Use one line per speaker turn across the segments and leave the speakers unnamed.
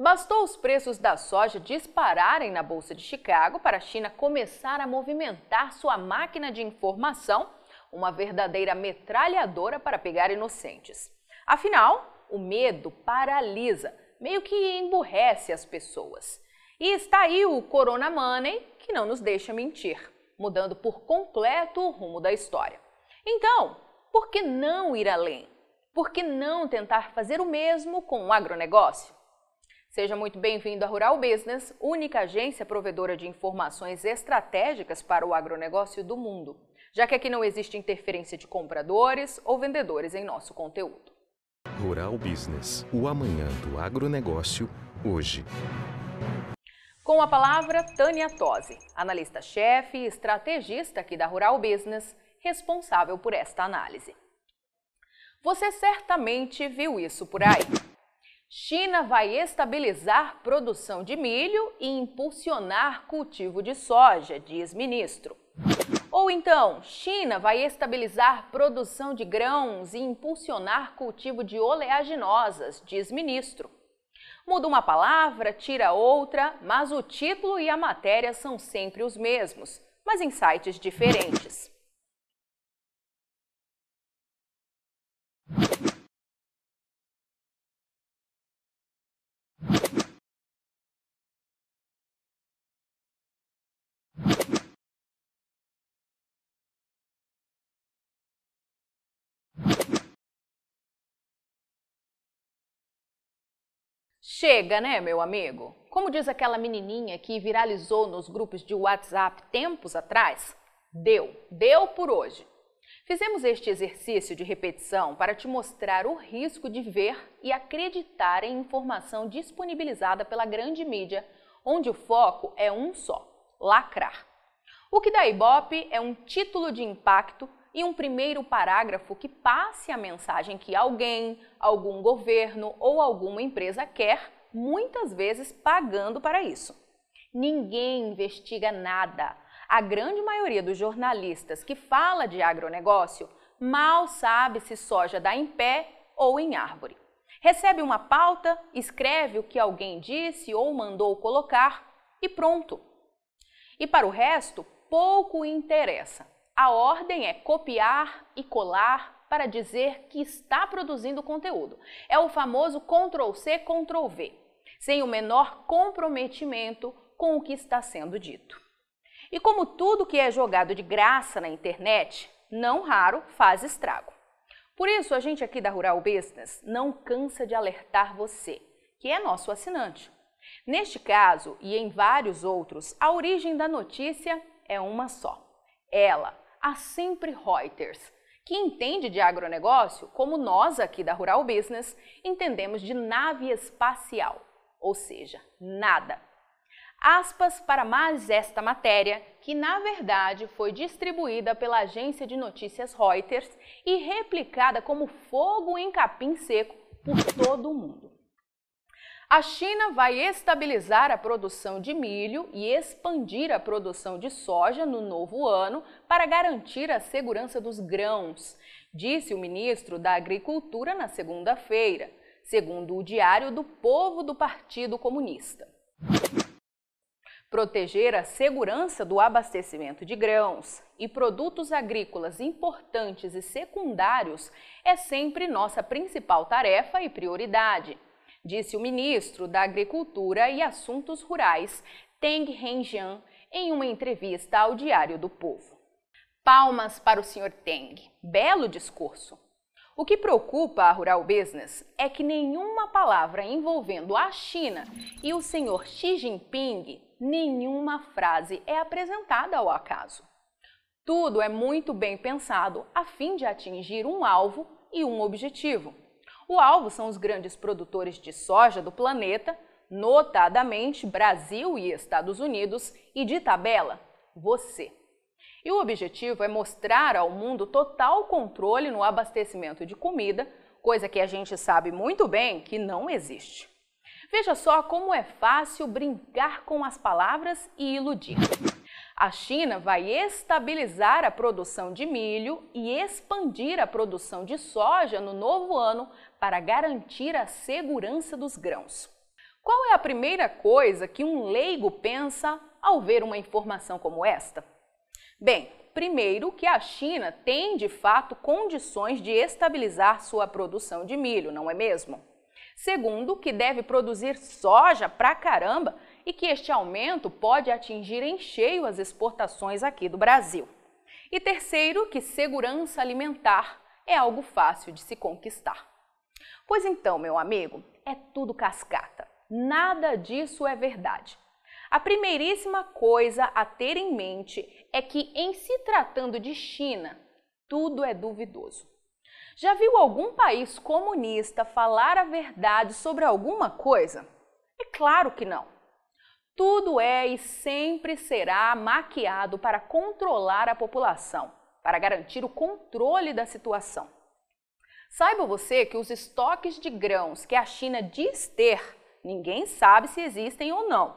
Bastou os preços da soja dispararem na Bolsa de Chicago para a China começar a movimentar sua máquina de informação, uma verdadeira metralhadora para pegar inocentes. Afinal, o medo paralisa, meio que emburrece as pessoas. E está aí o Corona Money, que não nos deixa mentir, mudando por completo o rumo da história. Então, por que não ir além? Por que não tentar fazer o mesmo com o agronegócio? Seja muito bem-vindo à Rural Business, única agência provedora de informações estratégicas para o agronegócio do mundo, já que aqui não existe interferência de compradores ou vendedores em nosso conteúdo.
Rural Business, o amanhã do agronegócio, hoje.
Com a palavra, Tânia Tosi, analista-chefe e estrategista aqui da Rural Business, responsável por esta análise. Você certamente viu isso por aí. China vai estabilizar produção de milho e impulsionar cultivo de soja, diz ministro. Ou então, China vai estabilizar produção de grãos e impulsionar cultivo de oleaginosas, diz ministro. Muda uma palavra, tira outra, mas o título e a matéria são sempre os mesmos, mas em sites diferentes. Chega, né, meu amigo? Como diz aquela menininha que viralizou nos grupos de WhatsApp tempos atrás? Deu, deu por hoje. Fizemos este exercício de repetição para te mostrar o risco de ver e acreditar em informação disponibilizada pela grande mídia, onde o foco é um só: lacrar. O que dá Ibope é um título de impacto e um primeiro parágrafo que passe a mensagem que alguém, algum governo ou alguma empresa quer, muitas vezes pagando para isso. Ninguém investiga nada. A grande maioria dos jornalistas que fala de agronegócio mal sabe se soja dá em pé ou em árvore. Recebe uma pauta, escreve o que alguém disse ou mandou colocar e pronto. E para o resto, pouco interessa. A ordem é copiar e colar para dizer que está produzindo conteúdo. É o famoso Ctrl-C, Ctrl-V, sem o menor comprometimento com o que está sendo dito. E como tudo que é jogado de graça na internet, não raro faz estrago. Por isso, a gente aqui da Rural Business não cansa de alertar você, que é nosso assinante. Neste caso e em vários outros, a origem da notícia é uma só. Ela, a Sempre Reuters, que entende de agronegócio como nós aqui da Rural Business entendemos de nave espacial, ou seja, nada. Aspas para mais esta matéria, que na verdade foi distribuída pela agência de notícias Reuters e replicada como fogo em capim seco por todo o mundo. A China vai estabilizar a produção de milho e expandir a produção de soja no novo ano para garantir a segurança dos grãos, disse o ministro da Agricultura na segunda-feira, segundo o Diário do Povo do Partido Comunista. Proteger a segurança do abastecimento de grãos e produtos agrícolas importantes e secundários é sempre nossa principal tarefa e prioridade disse o ministro da Agricultura e Assuntos Rurais, Teng Renjian, em uma entrevista ao Diário do Povo. Palmas para o Sr. Teng. Belo discurso. O que preocupa a Rural Business é que nenhuma palavra envolvendo a China e o senhor Xi Jinping, nenhuma frase é apresentada ao acaso. Tudo é muito bem pensado a fim de atingir um alvo e um objetivo. O alvo são os grandes produtores de soja do planeta, notadamente Brasil e Estados Unidos, e de tabela, você. E o objetivo é mostrar ao mundo total controle no abastecimento de comida, coisa que a gente sabe muito bem que não existe. Veja só como é fácil brincar com as palavras e iludir. A China vai estabilizar a produção de milho e expandir a produção de soja no novo ano para garantir a segurança dos grãos. Qual é a primeira coisa que um leigo pensa ao ver uma informação como esta? Bem, primeiro que a China tem de fato condições de estabilizar sua produção de milho, não é mesmo? Segundo, que deve produzir soja pra caramba e que este aumento pode atingir em cheio as exportações aqui do Brasil. E terceiro, que segurança alimentar é algo fácil de se conquistar. Pois então, meu amigo, é tudo cascata. Nada disso é verdade. A primeiríssima coisa a ter em mente é que, em se tratando de China, tudo é duvidoso. Já viu algum país comunista falar a verdade sobre alguma coisa? É claro que não. Tudo é e sempre será maquiado para controlar a população, para garantir o controle da situação. Saiba você que os estoques de grãos que a China diz ter, ninguém sabe se existem ou não.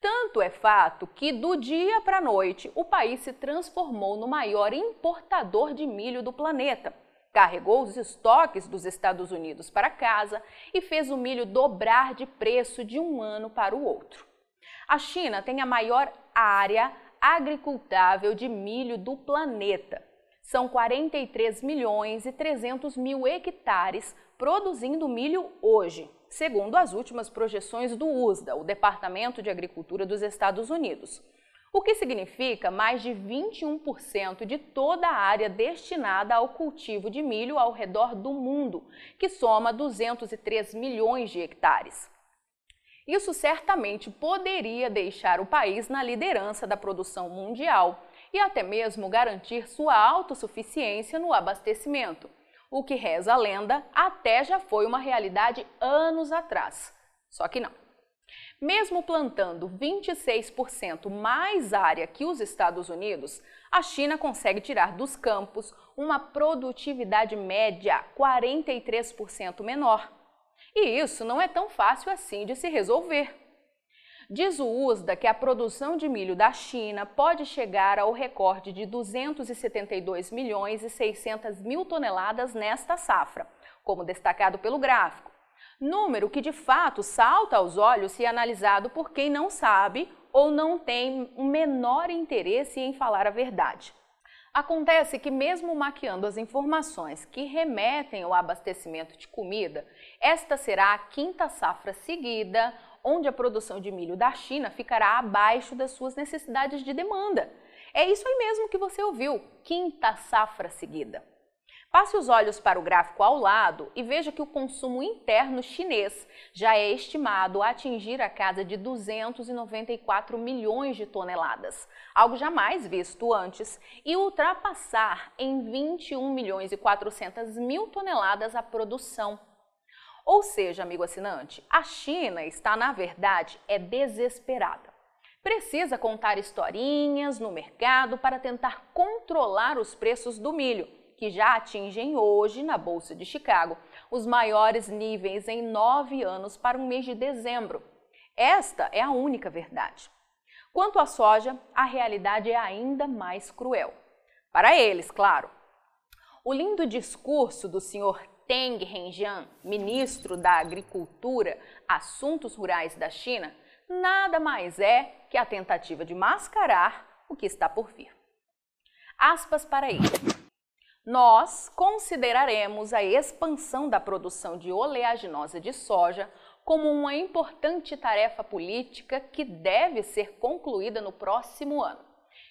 Tanto é fato que, do dia para a noite, o país se transformou no maior importador de milho do planeta. Carregou os estoques dos Estados Unidos para casa e fez o milho dobrar de preço de um ano para o outro. A China tem a maior área agricultável de milho do planeta. São 43 milhões e 300 mil hectares produzindo milho hoje, segundo as últimas projeções do USDA, o Departamento de Agricultura dos Estados Unidos. O que significa mais de 21% de toda a área destinada ao cultivo de milho ao redor do mundo, que soma 203 milhões de hectares. Isso certamente poderia deixar o país na liderança da produção mundial e até mesmo garantir sua autossuficiência no abastecimento o que reza a lenda até já foi uma realidade anos atrás. Só que não. Mesmo plantando 26% mais área que os Estados Unidos, a China consegue tirar dos campos uma produtividade média 43% menor. E isso não é tão fácil assim de se resolver. Diz o USDA que a produção de milho da China pode chegar ao recorde de 272 milhões e 600 mil toneladas nesta safra, como destacado pelo gráfico. Número que de fato salta aos olhos se analisado por quem não sabe ou não tem o menor interesse em falar a verdade. Acontece que, mesmo maquiando as informações que remetem ao abastecimento de comida, esta será a quinta safra seguida onde a produção de milho da China ficará abaixo das suas necessidades de demanda. É isso aí mesmo que você ouviu, quinta safra seguida. Passe os olhos para o gráfico ao lado e veja que o consumo interno chinês já é estimado a atingir a casa de 294 milhões de toneladas, algo jamais visto antes, e ultrapassar em 21 milhões e 400 mil toneladas a produção. Ou seja, amigo assinante, a China está, na verdade, é desesperada. Precisa contar historinhas no mercado para tentar controlar os preços do milho, que já atingem hoje, na Bolsa de Chicago, os maiores níveis em nove anos para o mês de dezembro. Esta é a única verdade. Quanto à soja, a realidade é ainda mais cruel. Para eles, claro. O lindo discurso do senhor Teng Renjian, ministro da Agricultura, Assuntos Rurais da China, nada mais é que a tentativa de mascarar o que está por vir. Aspas para ele. Nós consideraremos a expansão da produção de oleaginosa de soja como uma importante tarefa política que deve ser concluída no próximo ano,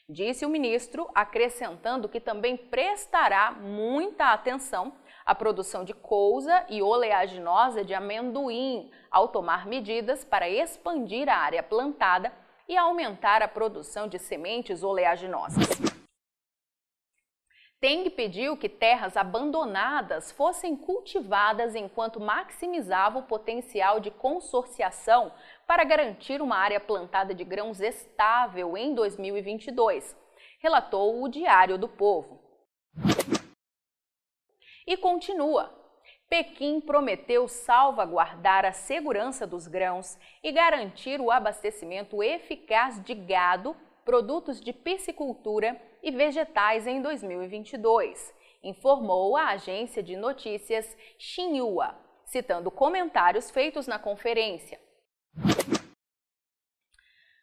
disse o ministro, acrescentando que também prestará muita atenção a produção de couza e oleaginosa de amendoim, ao tomar medidas para expandir a área plantada e aumentar a produção de sementes oleaginosas. Teng pediu que terras abandonadas fossem cultivadas enquanto maximizava o potencial de consorciação para garantir uma área plantada de grãos estável em 2022, relatou o Diário do Povo. E continua. Pequim prometeu salvaguardar a segurança dos grãos e garantir o abastecimento eficaz de gado, produtos de piscicultura e vegetais em 2022, informou a agência de notícias Xinhua, citando comentários feitos na conferência.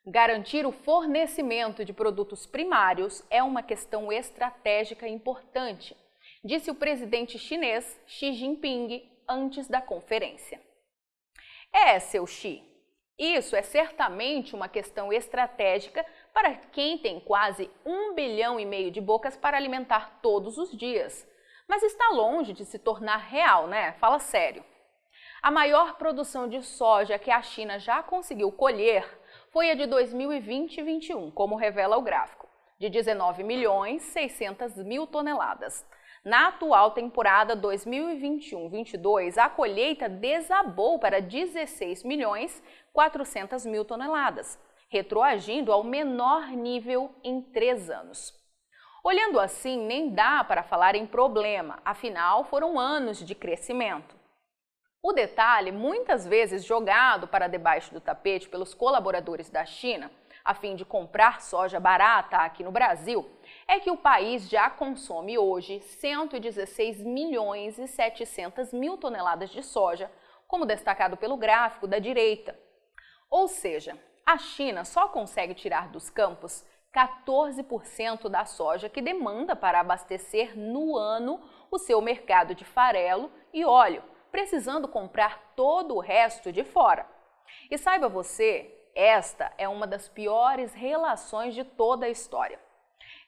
Garantir o fornecimento de produtos primários é uma questão estratégica importante, disse o presidente chinês Xi Jinping antes da conferência. É, seu Xi, isso é certamente uma questão estratégica para quem tem quase um bilhão e meio de bocas para alimentar todos os dias. Mas está longe de se tornar real, né? Fala sério. A maior produção de soja que a China já conseguiu colher foi a de 2020 e 21, como revela o gráfico, de 19 milhões 600 mil toneladas. Na atual temporada 2021-22, a colheita desabou para 16 milhões 400 mil toneladas, retroagindo ao menor nível em três anos. Olhando assim, nem dá para falar em problema, afinal foram anos de crescimento. O detalhe, muitas vezes jogado para debaixo do tapete pelos colaboradores da China, a fim de comprar soja barata aqui no Brasil, é que o país já consome hoje 116 milhões e 700 mil toneladas de soja, como destacado pelo gráfico da direita. Ou seja, a China só consegue tirar dos campos 14% da soja que demanda para abastecer no ano o seu mercado de farelo e óleo precisando comprar todo o resto de fora. E saiba você, esta é uma das piores relações de toda a história.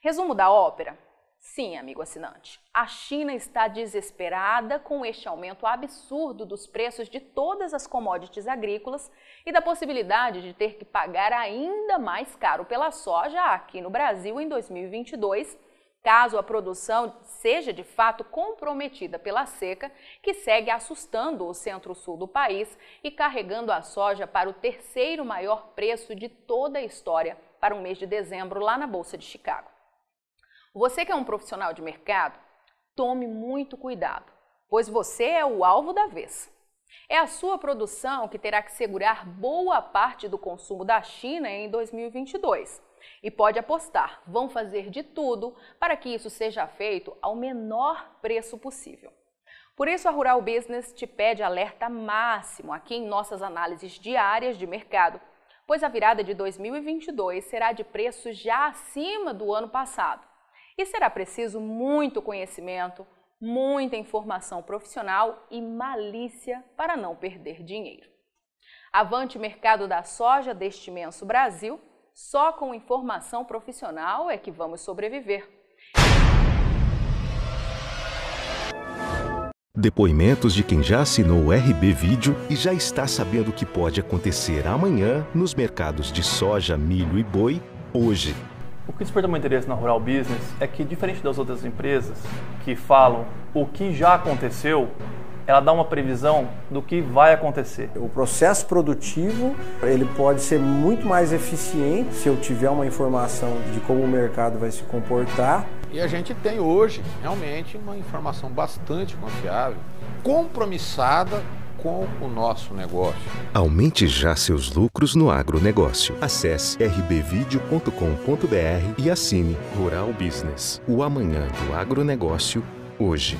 Resumo da ópera? Sim, amigo assinante. A China está desesperada com este aumento absurdo dos preços de todas as commodities agrícolas e da possibilidade de ter que pagar ainda mais caro pela soja aqui no Brasil em 2022 caso a produção seja de fato comprometida pela seca, que segue assustando o centro-sul do país e carregando a soja para o terceiro maior preço de toda a história para o mês de dezembro lá na Bolsa de Chicago. Você que é um profissional de mercado, tome muito cuidado, pois você é o alvo da vez. É a sua produção que terá que segurar boa parte do consumo da China em 2022 e pode apostar, vão fazer de tudo para que isso seja feito ao menor preço possível. Por isso, a Rural Business te pede alerta máximo aqui em nossas análises diárias de mercado, pois a virada de 2022 será de preço já acima do ano passado. E será preciso muito conhecimento, muita informação profissional e malícia para não perder dinheiro. Avante mercado da soja deste imenso Brasil só com informação profissional é que vamos sobreviver.
Depoimentos de quem já assinou o RB Vídeo e já está sabendo o que pode acontecer amanhã nos mercados de soja, milho e boi hoje.
O que desperta meu interesse na Rural Business é que, diferente das outras empresas que falam o que já aconteceu, ela dá uma previsão do que vai acontecer.
O processo produtivo ele pode ser muito mais eficiente se eu tiver uma informação de como o mercado vai se comportar.
E a gente tem hoje realmente uma informação bastante confiável, compromissada com o nosso negócio.
Aumente já seus lucros no agronegócio. Acesse rbvideo.com.br e assine Rural Business, o amanhã do agronegócio, hoje.